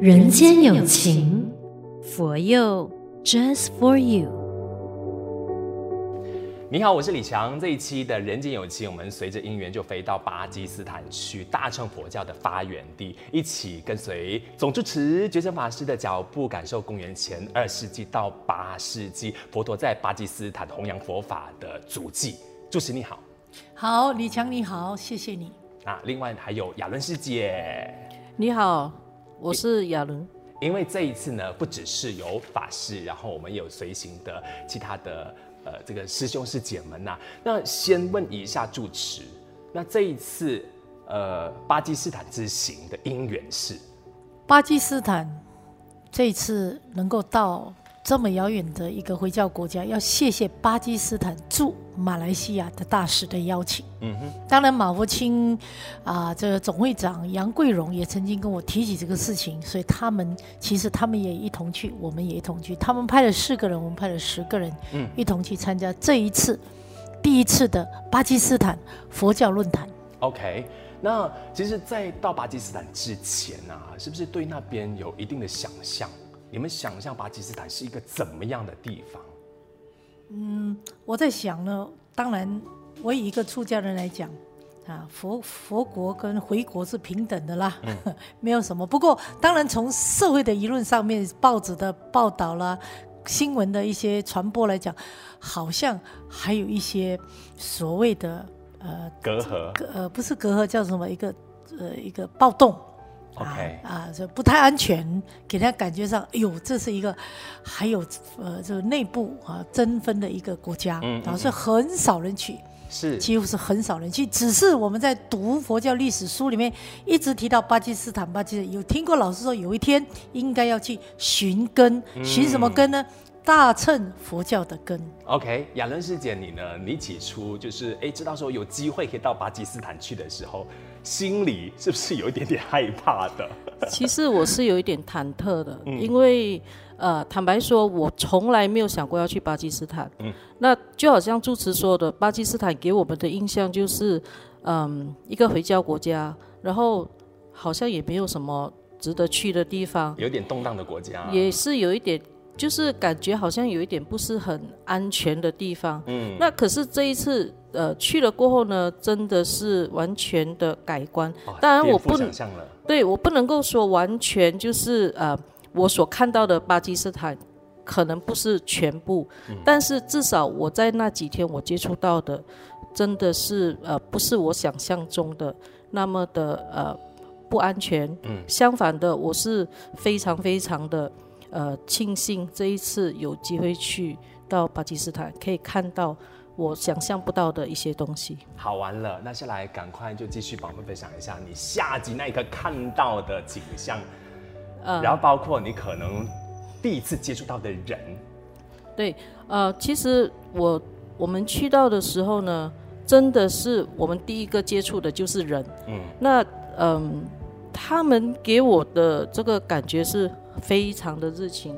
人间有情，佛佑 Just for you。你好，我是李强。这一期的人间有情，我们随着因缘就飞到巴基斯坦去，大乘佛教的发源地，一起跟随总主持觉诚法师的脚步，感受公元前二世纪到八世纪佛陀在巴基斯坦弘扬佛法的足迹。主持你好，好，李强你好，谢谢你。啊，另外还有亚伦师姐，你好，我是亚伦。因为这一次呢，不只是有法师，然后我们也有随行的其他的。呃，这个师兄师姐们呐、啊，那先问一下住持，那这一次呃巴基斯坦之行的因缘是？巴基斯坦这一次能够到这么遥远的一个回教国家，要谢谢巴基斯坦驻马来西亚的大使的邀请。嗯哼，当然马福清啊，这个总会长杨贵荣也曾经跟我提起这个事情，所以他们其实他们也一同去，我们也一同去。他们派了四个人，我们派了十个人，嗯，一同去参加这一次第一次的巴基斯坦佛教论坛。OK，那其实，在到巴基斯坦之前啊，是不是对那边有一定的想象？你们想象巴基斯坦是一个怎么样的地方？嗯，我在想呢，当然。我以一个出家人来讲，啊，佛佛国跟回国是平等的啦，嗯、没有什么。不过，当然从社会的舆论上面、报纸的报道啦、新闻的一些传播来讲，好像还有一些所谓的呃隔阂，呃不是隔阂，叫什么一个呃一个暴动，OK 啊，这不太安全，给人家感觉上，哎呦，这是一个还有呃这个内部啊争分的一个国家，嗯，然后所以很少人去。是，几乎是很少人去，只是我们在读佛教历史书里面一直提到巴基斯坦，巴基斯坦有听过老师说有一天应该要去寻根，寻什么根呢？嗯、大乘佛教的根。OK，亚伦师姐，你呢？你起初就是哎，知道说有机会可以到巴基斯坦去的时候，心里是不是有一点点害怕的？其实我是有一点忐忑的，嗯、因为。呃，坦白说，我从来没有想过要去巴基斯坦。嗯，那就好像住持说的，巴基斯坦给我们的印象就是，嗯，一个回教国家，然后好像也没有什么值得去的地方。有点动荡的国家。也是有一点，就是感觉好像有一点不是很安全的地方。嗯，那可是这一次，呃，去了过后呢，真的是完全的改观。哦，当然我不能，对，我不能够说完全就是呃。我所看到的巴基斯坦，可能不是全部，嗯、但是至少我在那几天我接触到的，真的是呃不是我想象中的那么的呃不安全。嗯，相反的，我是非常非常的呃庆幸这一次有机会去到巴基斯坦，可以看到我想象不到的一些东西。好玩了，那下来赶快就继续帮我们分享一下你下集那一刻看到的景象。呃，然后包括你可能第一次接触到的人，对，呃，其实我我们去到的时候呢，真的是我们第一个接触的就是人，嗯，那嗯、呃，他们给我的这个感觉是非常的热情，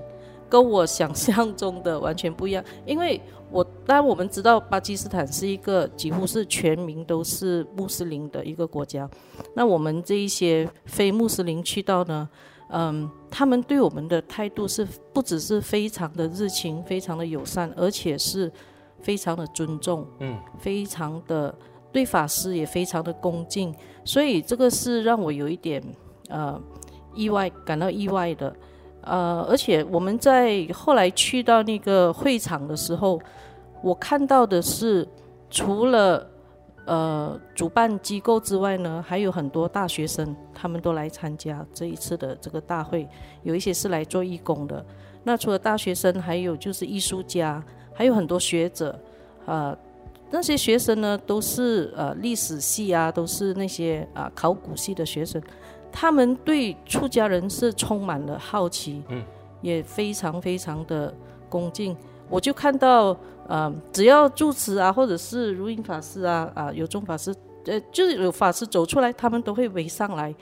跟我想象中的完全不一样，因为我当然我们知道巴基斯坦是一个几乎是全民都是穆斯林的一个国家，那我们这一些非穆斯林去到呢。嗯，他们对我们的态度是不只是非常的热情、非常的友善，而且是非常的尊重，嗯，非常的对法师也非常的恭敬，所以这个是让我有一点呃意外，感到意外的，呃，而且我们在后来去到那个会场的时候，我看到的是除了。呃，主办机构之外呢，还有很多大学生，他们都来参加这一次的这个大会。有一些是来做义工的。那除了大学生，还有就是艺术家，还有很多学者。啊、那些学生呢，都是呃历史系啊，都是那些啊、呃、考古系的学生。他们对出家人是充满了好奇，嗯，也非常非常的恭敬。我就看到。呃，只要住持啊，或者是如音法师啊，啊，有宗法师，呃，就是有法师走出来，他们都会围上来，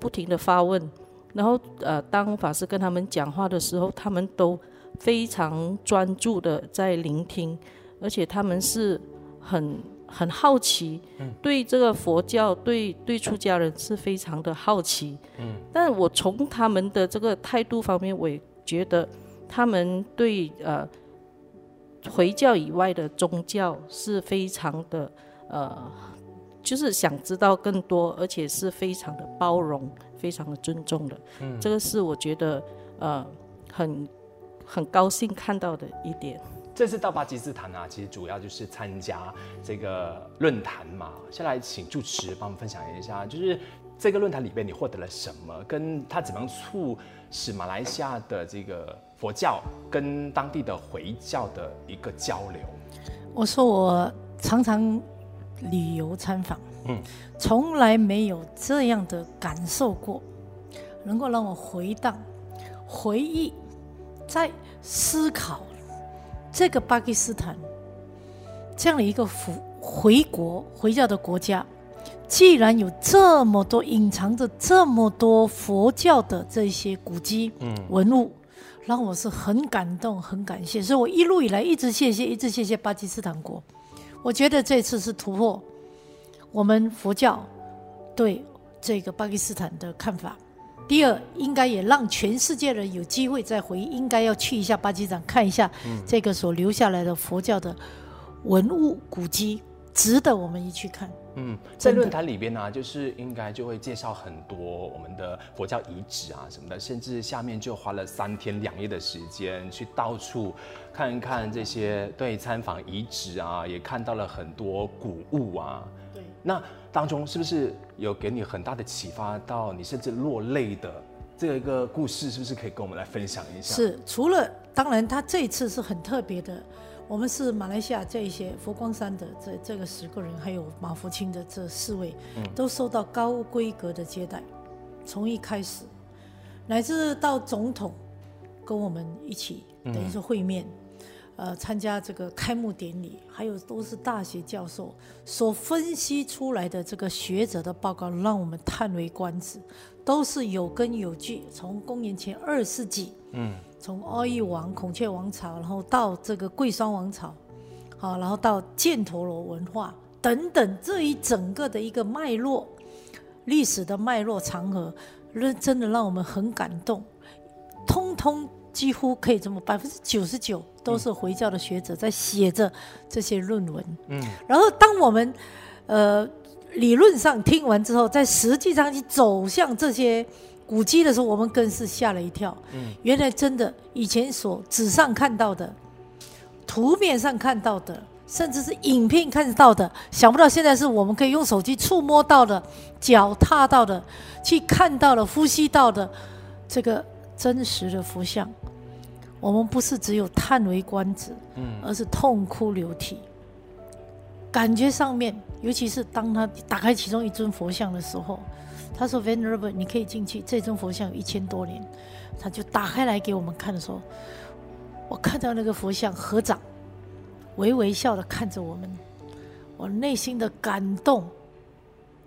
不停的发问。然后，呃，当法师跟他们讲话的时候，他们都非常专注的在聆听，而且他们是很很好奇，嗯，对这个佛教，对对出家人是非常的好奇，嗯，但我从他们的这个态度方面，我也觉得他们对呃回教以外的宗教是非常的呃，就是想知道更多，而且是非常的包容，非常的尊重的，嗯，这个是我觉得呃很很高兴看到的一点。这次到巴基斯坦啊，其实主要就是参加这个论坛嘛。先来请主持帮我们分享一下，就是这个论坛里边你获得了什么，跟他怎么样促使马来西亚的这个佛教跟当地的回教的一个交流。我说我常常旅游参访，嗯，从来没有这样的感受过，能够让我回荡、回忆、在思考。这个巴基斯坦这样的一个回回国回教的国家，既然有这么多隐藏着这么多佛教的这些古迹、文物，让我是很感动、很感谢。所以我一路以来一直谢谢、一直谢谢巴基斯坦国。我觉得这次是突破我们佛教对这个巴基斯坦的看法。第二，应该也让全世界人有机会再回，应该要去一下巴基斯坦看一下这个所留下来的佛教的文物古迹，值得我们一去看。嗯，在论坛里边呢、啊，就是应该就会介绍很多我们的佛教遗址啊什么的，甚至下面就花了三天两夜的时间去到处看一看这些，对，参访遗址啊，也看到了很多古物啊。对，那。当中是不是有给你很大的启发，到你甚至落泪的这一个故事，是不是可以跟我们来分享一下？是，除了当然，他这一次是很特别的，我们是马来西亚这一些佛光山的这这个十个人，还有马福清的这四位，都受到高规格的接待，从一开始，乃至到总统跟我们一起等于说会面。呃，参加这个开幕典礼，还有都是大学教授所分析出来的这个学者的报告，让我们叹为观止，都是有根有据。从公元前二世纪，嗯，从奥义王、孔雀王朝，然后到这个贵霜王朝，好，然后到犍陀罗文化等等，这一整个的一个脉络，历史的脉络长河，认真的让我们很感动，通通。几乎可以这么，百分之九十九都是回教的学者在写着这些论文。嗯，然后当我们呃理论上听完之后，在实际上去走向这些古迹的时候，我们更是吓了一跳。嗯，原来真的以前所纸上看到的、图面上看到的，甚至是影片看到的，想不到现在是我们可以用手机触摸到的、脚踏到的、去看到的、呼吸到的这个。真实的佛像，我们不是只有叹为观止，嗯，而是痛哭流涕。感觉上面，尤其是当他打开其中一尊佛像的时候，他说：“Venerable，你可以进去。这尊佛像有一千多年。”他就打开来给我们看的时候，我看到那个佛像合掌，微微笑的看着我们，我内心的感动，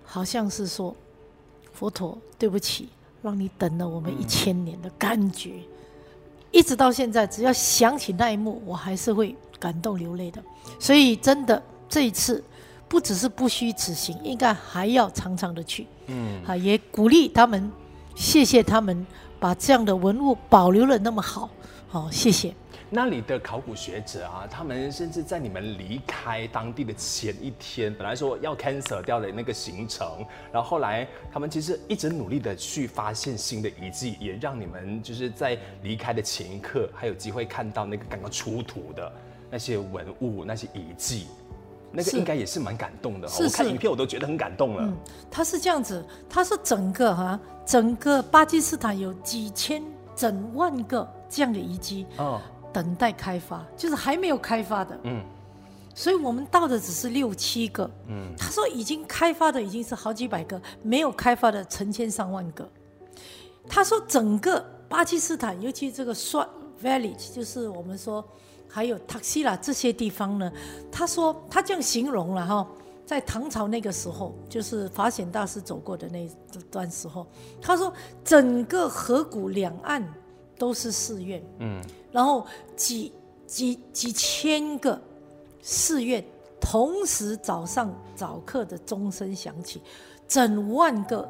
好像是说：“佛陀，对不起。”让你等了我们一千年的感觉，一直到现在，只要想起那一幕，我还是会感动流泪的。所以，真的这一次，不只是不虚此行，应该还要常常的去。嗯，啊，也鼓励他们，谢谢他们把这样的文物保留了那么好。好，谢谢。那里的考古学者啊，他们甚至在你们离开当地的前一天，本来说要 cancel 掉的那个行程，然后后来他们其实一直努力的去发现新的遗迹，也让你们就是在离开的前一刻还有机会看到那个刚刚出土的那些文物、那些遗迹，那个应该也是蛮感动的。是我看影片我都觉得很感动了。嗯，他是这样子，他是整个哈，整个巴基斯坦有几千、整万个这样的遗迹。哦。等待开发，就是还没有开发的。嗯，所以我们到的只是六七个。嗯，他说已经开发的已经是好几百个，没有开发的成千上万个。他说整个巴基斯坦，尤其这个 Swat Village，就是我们说还有 Taxila 这些地方呢。他说他这样形容了哈，在唐朝那个时候，就是法显大师走过的那段时候，他说整个河谷两岸。都是寺院，嗯，然后几几几千个寺院同时早上早课的钟声响起，整万个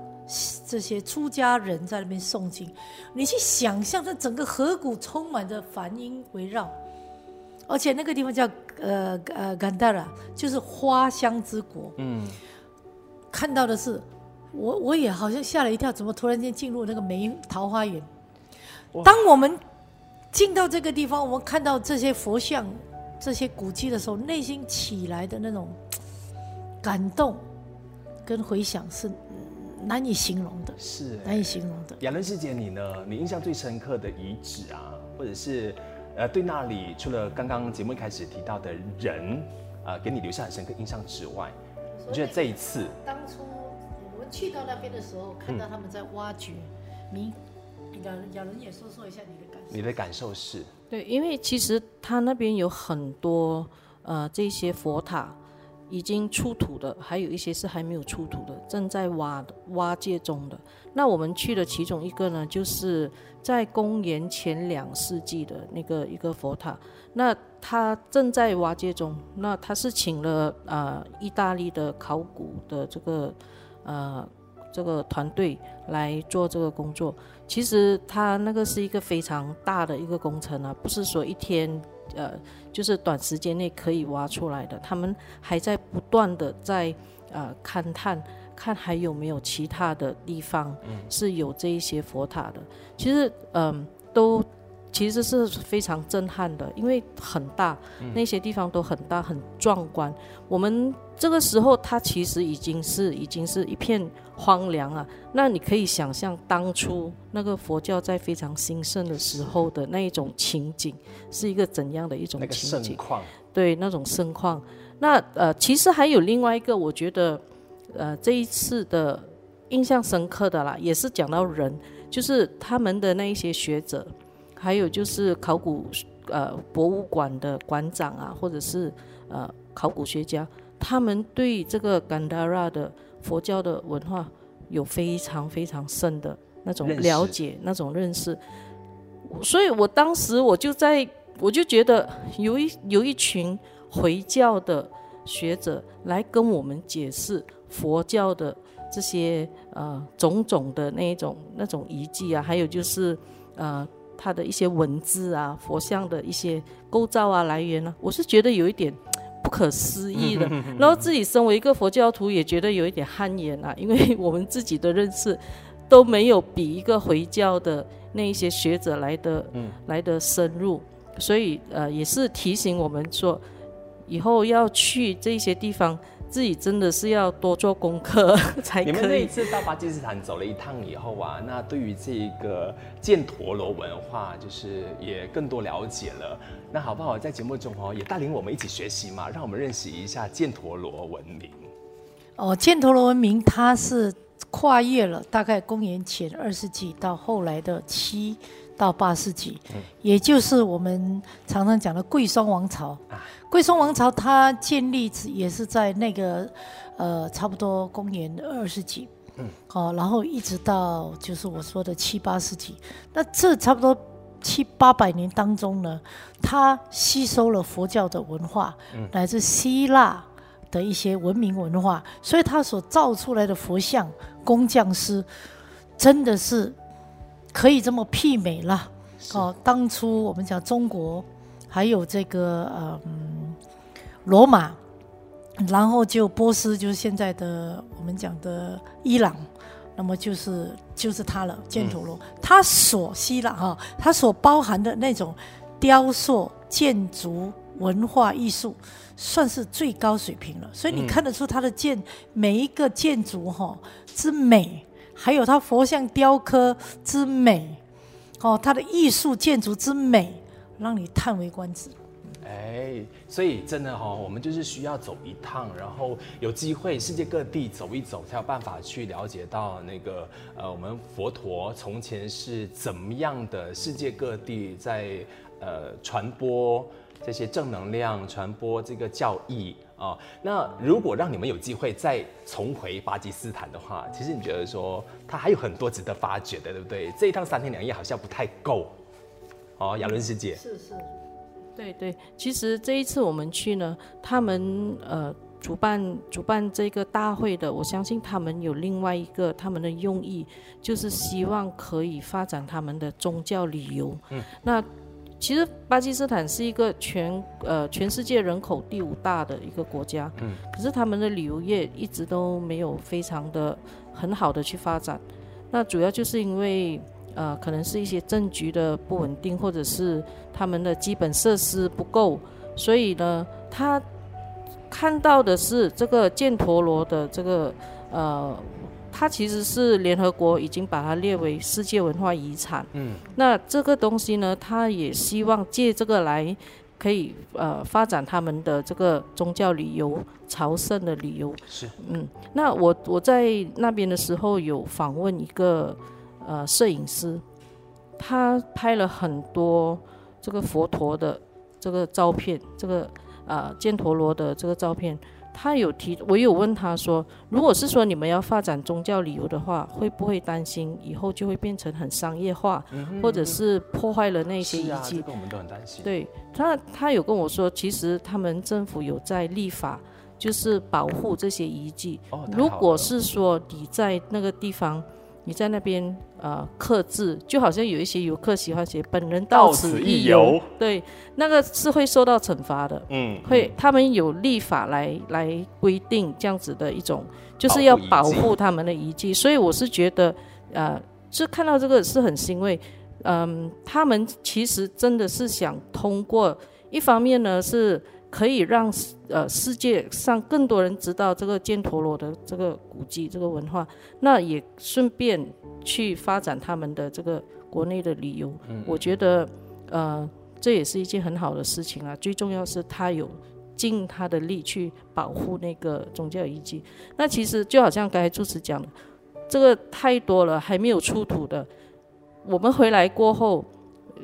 这些出家人在那边诵经，你去想象，这整个河谷充满着梵音围绕，而且那个地方叫呃呃甘达拉，就是花香之国。嗯，看到的是我我也好像吓了一跳，怎么突然间进入那个梅桃花源？当我们进到这个地方，我们看到这些佛像、这些古迹的时候，内心起来的那种感动跟回想是难以形容的，是难以形容的。雅伦师姐，你呢？你印象最深刻的遗址啊，或者是呃，对那里除了刚刚节目一开始提到的人，呃，给你留下很深刻印象之外，你觉得这一次当初我们去到那边的时候，看到他们在挖掘，你。雅雅伦也说说一下你的感受。你的感受是？对，因为其实他那边有很多呃这些佛塔已经出土的，还有一些是还没有出土的，正在挖的挖界中的。那我们去的其中一个呢，就是在公元前两世纪的那个一个佛塔，那他正在挖界中。那他是请了呃意大利的考古的这个呃。这个团队来做这个工作，其实他那个是一个非常大的一个工程啊，不是说一天，呃，就是短时间内可以挖出来的。他们还在不断的在呃勘探，看还有没有其他的地方是有这一些佛塔的。其实，嗯、呃，都。其实是非常震撼的，因为很大，那些地方都很大，很壮观。我们这个时候，它其实已经是已经是一片荒凉啊。那你可以想象当初那个佛教在非常兴盛的时候的那一种情景，是一个怎样的一种情景？对，那种盛况。那呃，其实还有另外一个，我觉得呃这一次的印象深刻的啦，也是讲到人，就是他们的那一些学者。还有就是考古，呃，博物馆的馆长啊，或者是呃考古学家，他们对这个甘达拉的佛教的文化有非常非常深的那种了解，那种认识。所以我当时我就在，我就觉得有一有一群回教的学者来跟我们解释佛教的这些呃种种的那一种那种遗迹啊，还有就是呃。它的一些文字啊，佛像的一些构造啊，来源呢、啊，我是觉得有一点不可思议的。然后自己身为一个佛教徒，也觉得有一点汗颜啊，因为我们自己的认识都没有比一个回教的那一些学者来的、嗯、来的深入，所以呃，也是提醒我们说，以后要去这些地方。自己真的是要多做功课 才可以。你们那一次到巴基斯坦走了一趟以后啊，那对于这个犍陀罗文化，就是也更多了解了。那好不好？在节目中哦，也带领我们一起学习嘛，让我们认识一下犍陀罗文明。哦，犍陀罗文明它是跨越了大概公元前二世纪到后来的七到八世纪，嗯，也就是我们常常讲的贵霜王朝。啊。贵霜王朝它建立也是在那个，呃，差不多公元二世纪，嗯，好，然后一直到就是我说的七八世纪，那这差不多七八百年当中呢，它吸收了佛教的文化，嗯，来自希腊的一些文明文化，所以它所造出来的佛像工匠师真的是可以这么媲美了。哦，当初我们讲中国还有这个嗯。罗马，然后就波斯，就是现在的我们讲的伊朗，那么就是就是它了，犍陀罗，它所希腊哈，它所包含的那种雕塑、建筑、文化艺术，算是最高水平了。所以你看得出它的建每一个建筑哈之美，还有它佛像雕刻之美，哦，它的艺术建筑之美，让你叹为观止。哎，所以真的哈、我们就是需要走一趟，然后有机会世界各地走一走，才有办法去了解到那个呃，我们佛陀从前是怎么样的，世界各地在呃传播这些正能量，传播这个教义啊、哦。那如果让你们有机会再重回巴基斯坦的话，其实你觉得说它还有很多值得发掘的，对不对？这一趟三天两夜好像不太够哦，亚伦师姐。是是。对对，其实这一次我们去呢，他们呃主办主办这个大会的，我相信他们有另外一个他们的用意，就是希望可以发展他们的宗教旅游。嗯，那其实巴基斯坦是一个全呃全世界人口第五大的一个国家，嗯，可是他们的旅游业一直都没有非常的很好的去发展，那主要就是因为。呃，可能是一些政局的不稳定，或者是他们的基本设施不够，所以呢，他看到的是这个犍陀罗的这个呃，它其实是联合国已经把它列为世界文化遗产。嗯，那这个东西呢，他也希望借这个来可以呃发展他们的这个宗教旅游、朝圣的旅游。是，嗯，那我我在那边的时候有访问一个。呃，摄影师，他拍了很多这个佛陀的这个照片，这个呃犍陀罗的这个照片，他有提，我有问他说，如果是说你们要发展宗教旅游的话，会不会担心以后就会变成很商业化，或者是破坏了那些遗迹？这个我们都很担心。对他，他有跟我说，其实他们政府有在立法，就是保护这些遗迹。哦，如果是说你在那个地方。你在那边呃刻字，就好像有一些游客喜欢写“本人到此一游”，对，那个是会受到惩罚的。嗯，会，他们有立法来来规定这样子的一种，就是要保护他们的遗迹。所以我是觉得，呃，是看到这个是很欣慰。嗯、呃，他们其实真的是想通过，一方面呢是。可以让呃世界上更多人知道这个犍陀罗的这个古迹、这个文化，那也顺便去发展他们的这个国内的旅游。嗯，我觉得呃这也是一件很好的事情啊。最重要是他有尽他的力去保护那个宗教遗迹。那其实就好像刚才主持讲的，这个太多了，还没有出土的，我们回来过后。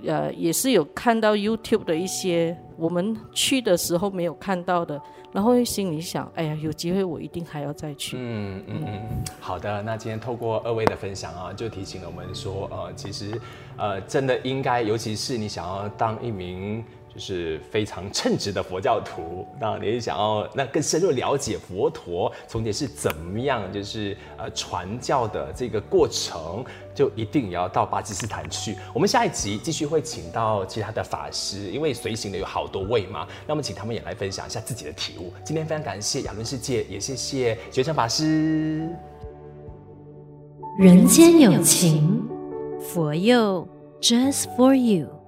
呃，也是有看到 YouTube 的一些我们去的时候没有看到的，然后心里想，哎呀，有机会我一定还要再去。嗯嗯嗯，好的，那今天透过二位的分享啊，就提醒了我们说，呃，其实，呃，真的应该，尤其是你想要当一名。就是非常称职的佛教徒，那你想要那更深入了解佛陀从前是怎么样，就是呃传教的这个过程，就一定也要到巴基斯坦去。我们下一集继续会请到其他的法师，因为随行的有好多位嘛，那我们请他们也来分享一下自己的体悟。今天非常感谢亚伦世界，也谢谢觉诚法师。人间有情，佛佑，Just for you。